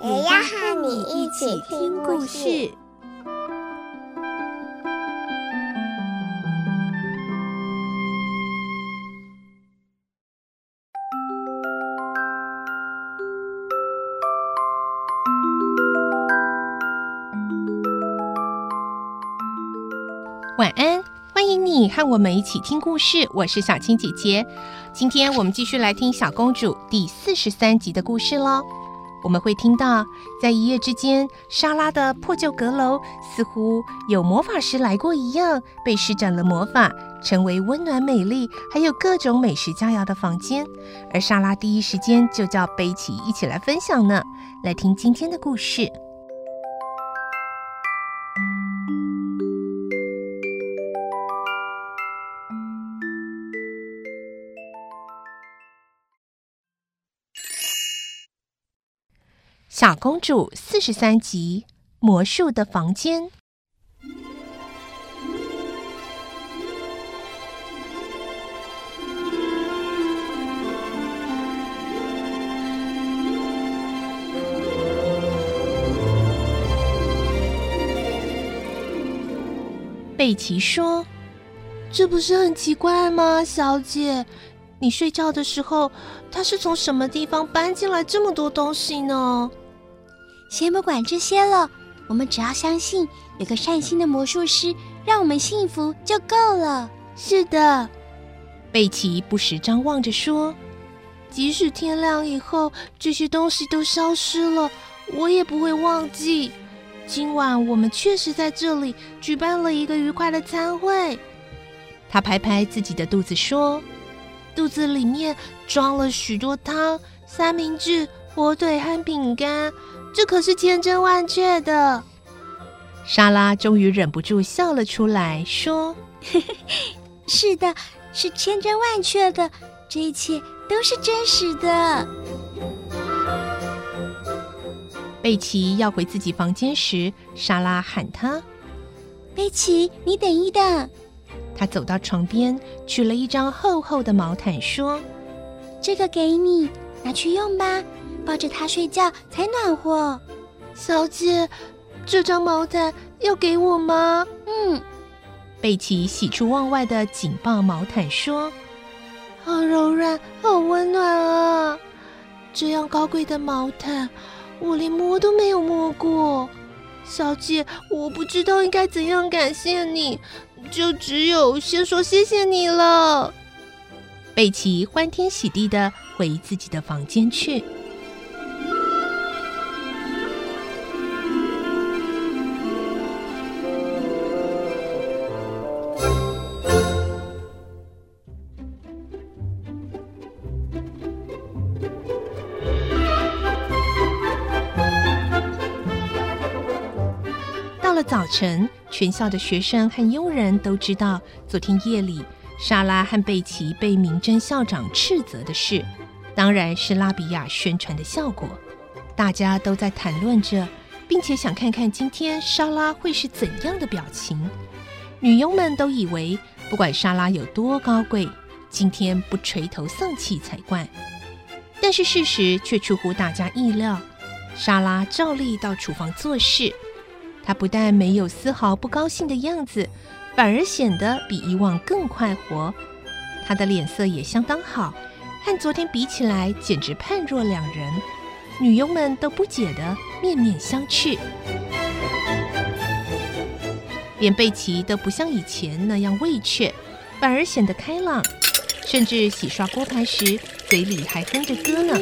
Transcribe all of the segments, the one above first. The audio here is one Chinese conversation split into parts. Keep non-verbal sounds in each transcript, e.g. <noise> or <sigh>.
也要和你一起听故事。晚安，欢迎你和我们一起听故事。我是小青姐姐，今天我们继续来听《小公主》第四十三集的故事喽。我们会听到，在一夜之间，莎拉的破旧阁楼似乎有魔法师来过一样，被施展了魔法，成为温暖美丽，还有各种美食佳肴的房间。而莎拉第一时间就叫贝奇一起来分享呢。来听今天的故事。小公主四十三集：魔术的房间。贝奇说：“这不是很奇怪吗，小姐？你睡觉的时候，他是从什么地方搬进来这么多东西呢？”先不管这些了，我们只要相信有个善心的魔术师，让我们幸福就够了。是的，贝奇不时张望着说：“即使天亮以后这些东西都消失了，我也不会忘记。今晚我们确实在这里举办了一个愉快的餐会。”他拍拍自己的肚子说：“肚子里面装了许多汤、三明治、火腿和饼干。”这可是千真万确的。莎拉终于忍不住笑了出来，说：“ <laughs> 是的，是千真万确的，这一切都是真实的。”贝奇要回自己房间时，莎拉喊他：“贝奇，你等一等。”他走到床边，取了一张厚厚的毛毯，说：“这个给你，拿去用吧。”抱着它睡觉才暖和，小姐，这张毛毯要给我吗？嗯，贝奇喜出望外的紧抱毛毯说：“好柔软，好温暖啊！这样高贵的毛毯，我连摸都没有摸过。小姐，我不知道应该怎样感谢你，就只有先说谢谢你了。”贝奇欢天喜地的回自己的房间去。晨，全校的学生和佣人都知道，昨天夜里莎拉和贝奇被明真校长斥责的事，当然是拉比亚宣传的效果。大家都在谈论着，并且想看看今天莎拉会是怎样的表情。女佣们都以为，不管莎拉有多高贵，今天不垂头丧气才怪。但是事实却出乎大家意料，莎拉照例到厨房做事。他不但没有丝毫不高兴的样子，反而显得比以往更快活。他的脸色也相当好，和昨天比起来，简直判若两人。女佣们都不解的面面相觑，连贝奇都不像以前那样畏怯，反而显得开朗，甚至洗刷锅盘时，嘴里还哼着歌呢。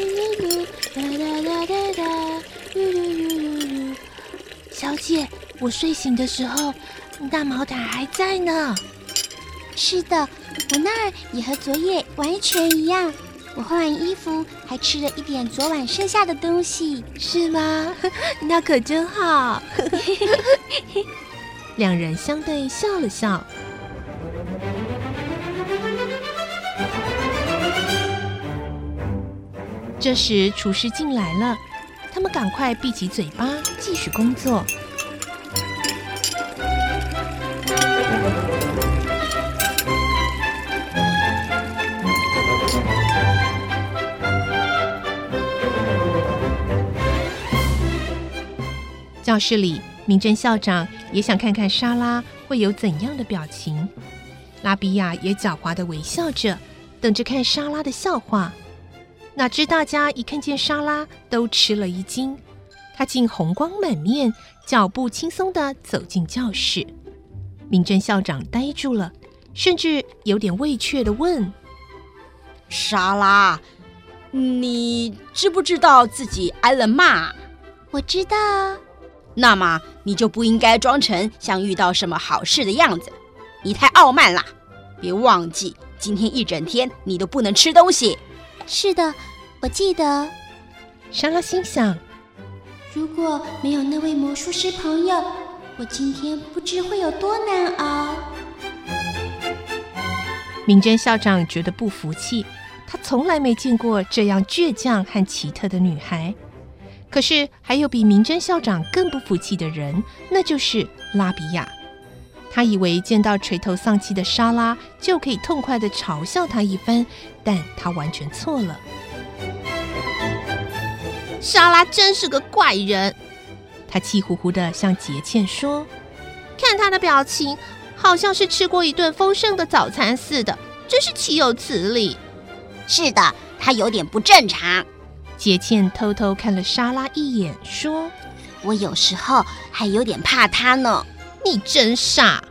小姐，我睡醒的时候，大毛毯还在呢。是的，我那儿也和昨夜完全一样。我换完衣服，还吃了一点昨晚剩下的东西，是吗？<laughs> 那可真好。<laughs> 两人相对笑了笑。这时，厨师进来了，他们赶快闭起嘴巴，继续工作。教室里，明珍校长也想看看莎拉会有怎样的表情。拉比亚也狡猾的微笑着，等着看莎拉的笑话。哪知大家一看见莎拉，都吃了一惊。她竟红光满面，脚步轻松地走进教室。明真校长呆住了，甚至有点畏怯地问：“莎拉，你知不知道自己挨了骂？”“我知道。”那么你就不应该装成像遇到什么好事的样子，你太傲慢了。别忘记，今天一整天你都不能吃东西。是的，我记得。莎拉心想，如果没有那位魔术师朋友，我今天不知会有多难熬。明珍校长觉得不服气，他从来没见过这样倔强和奇特的女孩。可是还有比明珍校长更不服气的人，那就是拉比亚。他以为见到垂头丧气的莎拉就可以痛快地嘲笑他一番，但他完全错了。莎拉真是个怪人，他气呼呼地向杰茜说：“看他的表情，好像是吃过一顿丰盛的早餐似的，真是岂有此理。”是的，他有点不正常。杰茜偷偷看了莎拉一眼，说：“我有时候还有点怕他呢。”你真傻。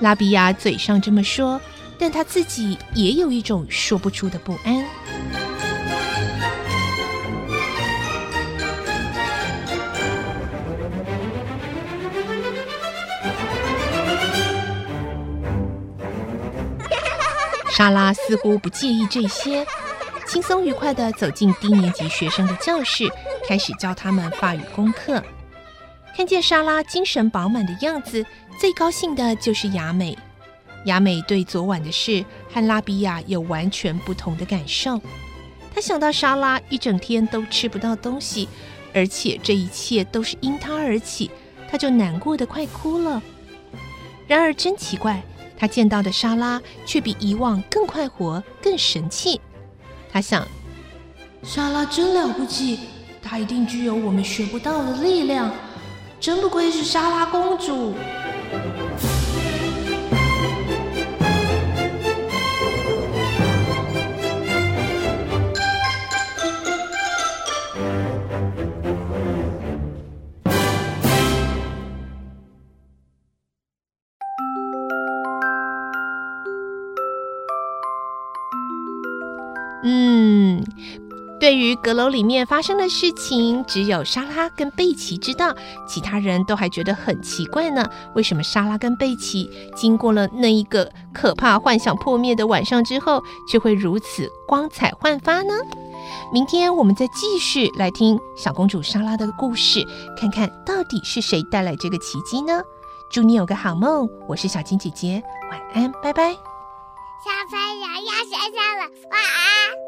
拉比亚嘴上这么说，但他自己也有一种说不出的不安。<laughs> 莎拉似乎不介意这些。轻松愉快地走进低年级学生的教室，开始教他们法语功课。看见莎拉精神饱满的样子，最高兴的就是雅美。雅美对昨晚的事和拉比亚有完全不同的感受。她想到莎拉一整天都吃不到东西，而且这一切都是因她而起，她就难过的快哭了。然而真奇怪，她见到的莎拉却比以往更快活、更神气。她想，莎拉真了不起，她一定具有我们学不到的力量，真不愧是莎拉公主。嗯，对于阁楼里面发生的事情，只有莎拉跟贝奇知道，其他人都还觉得很奇怪呢。为什么莎拉跟贝奇经过了那一个可怕幻想破灭的晚上之后，却会如此光彩焕发呢？明天我们再继续来听小公主莎拉的故事，看看到底是谁带来这个奇迹呢？祝你有个好梦，我是小金姐姐，晚安，拜拜。小朋友要睡觉了，晚安。